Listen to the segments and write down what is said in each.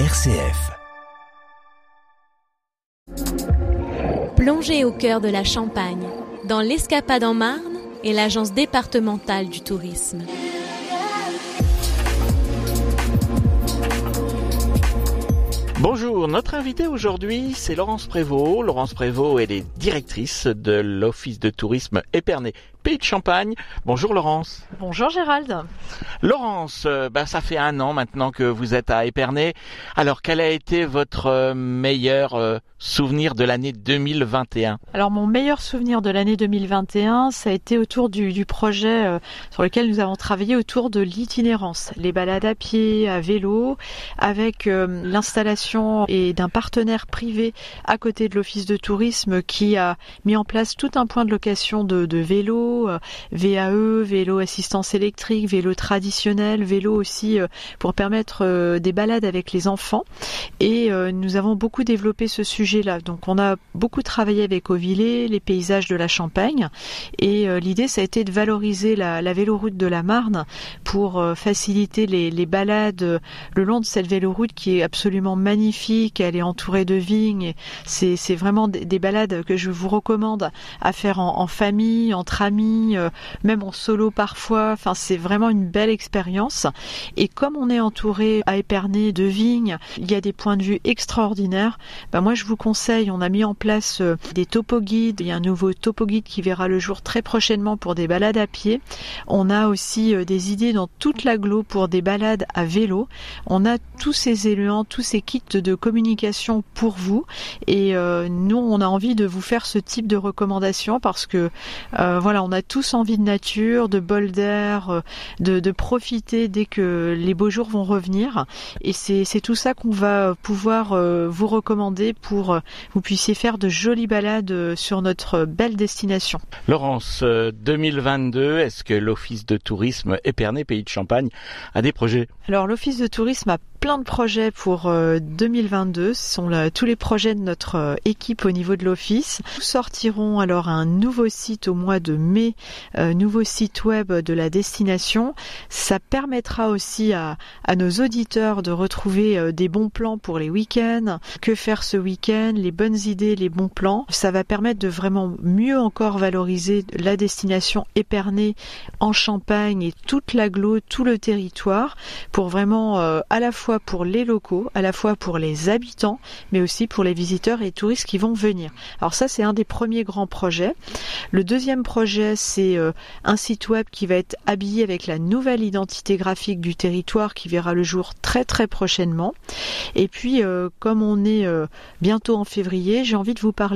RCF. Plongez au cœur de la Champagne, dans l'Escapade en Marne et l'Agence départementale du tourisme. Bonjour, notre invité aujourd'hui c'est Laurence Prévost. Laurence Prévost elle est directrice de l'Office de tourisme Épernay Pays de Champagne. Bonjour Laurence. Bonjour Gérald. Laurence, euh, bah, ça fait un an maintenant que vous êtes à Épernay. Alors quel a été votre euh, meilleur euh, souvenir de l'année 2021 Alors mon meilleur souvenir de l'année 2021, ça a été autour du, projet sur lequel nous avons travaillé autour de l'itinérance, les balades à pied, à vélo, avec l'installation et d'un partenaire privé à côté de l'office de tourisme qui a mis en place tout un point de location de, de vélos euh, VAE, vélo assistance électrique, vélo traditionnel, vélo aussi euh, pour permettre euh, des balades avec les enfants. Et nous avons beaucoup développé ce sujet-là. Donc on a beaucoup travaillé avec Ovillé, les paysages de la Champagne. Et l'idée, ça a été de valoriser la, véloroute de la Marne pour faciliter les, balades le long de cette véloroute qui est absolument magnifique. Elle est entourée de vignes. C'est vraiment des, balades que je vous recommande à faire en famille, entre amis euh, même en solo parfois. Enfin, c'est vraiment une belle expérience. Et comme on est entouré à Épernay de vignes, il y a des points de vue extraordinaires. Ben moi, je vous conseille, on a mis en place euh, des topo guides. Il y a un nouveau topo guide qui verra le jour très prochainement pour des balades à pied. On a aussi euh, des idées dans toute l'agglo pour des balades à vélo. On a tous ces éléments, tous ces kits de communication pour vous. Et nous, on a envie de vous faire ce type de recommandations parce que voilà, on a tous envie de nature, de bol d'air, euh, de, profiter dès que les beaux jours vont revenir. Et c'est tout ça qu'on va pouvoir euh, vous recommander pour euh, vous puissiez faire de jolies balades sur notre belle destination. Laurence, 2022, est-ce que l'Office de tourisme Épernay Pays de Champagne a des projets? Alors l'Office de tourisme a plein de projets pour 2022. Ce sont tous les projets de notre équipe au niveau de l'Office. Nous sortirons alors un nouveau site au mois de mai euh, nouveau site web de la destination. Ça permettra aussi à, nos auditeurs de retrouver euh, des bons plans pour les week-ends, que faire ce week-end, les bonnes idées, les bons plans. Ça va permettre de vraiment mieux encore valoriser la destination Épernay en Champagne et toute l'agglo, tout le territoire, pour vraiment euh, à la fois pour les locaux, à la fois pour les habitants, mais aussi pour les visiteurs et touristes qui vont venir. Alors ça, c'est un des premiers grands projets. Le deuxième projet c'est euh, un site web qui va être habillé avec la nouvelle identité graphique du territoire qui verra le jour très très prochainement. Et puis, euh, comme on est euh, bientôt en février, j'ai envie de vous parler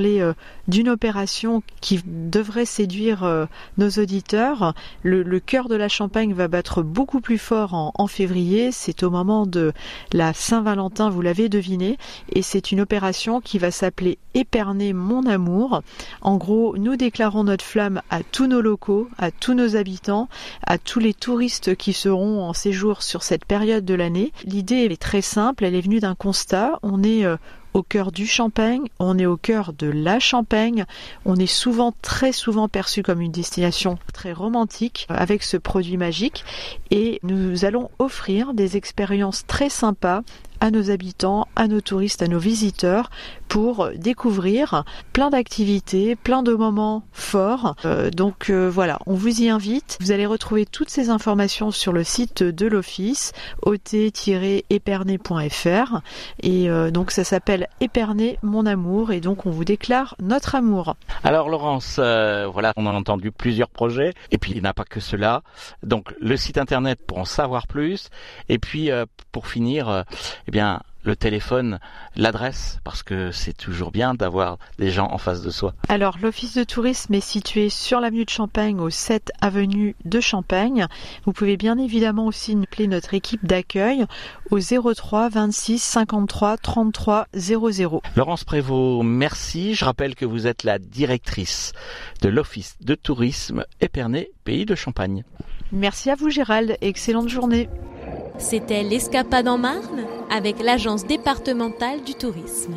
d'une opération qui devrait séduire nos auditeurs. Le, cœur de la Champagne va battre beaucoup plus fort en, en février. C'est au moment de la Saint-Valentin, vous l'avez deviné. Et c'est une opération qui va s'appeler Éperner mon amour. En gros, nous déclarons notre flamme à tous nos locaux, à tous nos habitants, à tous les touristes qui seront en séjour sur cette période de l'année. L'idée est très simple, elle est venue d'un constat. On est euh, au cœur du Champagne, on est au cœur de la Champagne, on est souvent, très souvent perçu comme une destination très romantique avec ce produit magique. Et nous allons offrir des expériences très sympas à nos habitants, à nos touristes, à nos visiteurs pour découvrir plein d'activités, plein de moments forts. Euh, donc euh, voilà, on vous y invite. Vous allez retrouver toutes ces informations sur le site de l'office ot-épernay.fr et euh, donc ça s'appelle Épernay mon amour et donc on vous déclare notre amour. Alors Laurence, voilà, on a entendu plusieurs projets et puis il n'y a pas que cela. Donc le site internet pour en savoir plus et puis pour finir eh bien, le téléphone, l'adresse, parce que c'est toujours bien d'avoir des gens en face de soi. Alors, l'office de tourisme est situé sur l'avenue de Champagne, au 7 avenue de Champagne. Vous pouvez bien évidemment aussi appeler notre équipe d'accueil au 03 26 53 33 00. Laurence Prévost, merci. Je rappelle que vous êtes la directrice de l'office de tourisme Épernay, pays de Champagne. Merci à vous Gérald, excellente journée. C'était l'Escapade en Marne avec l'Agence départementale du tourisme.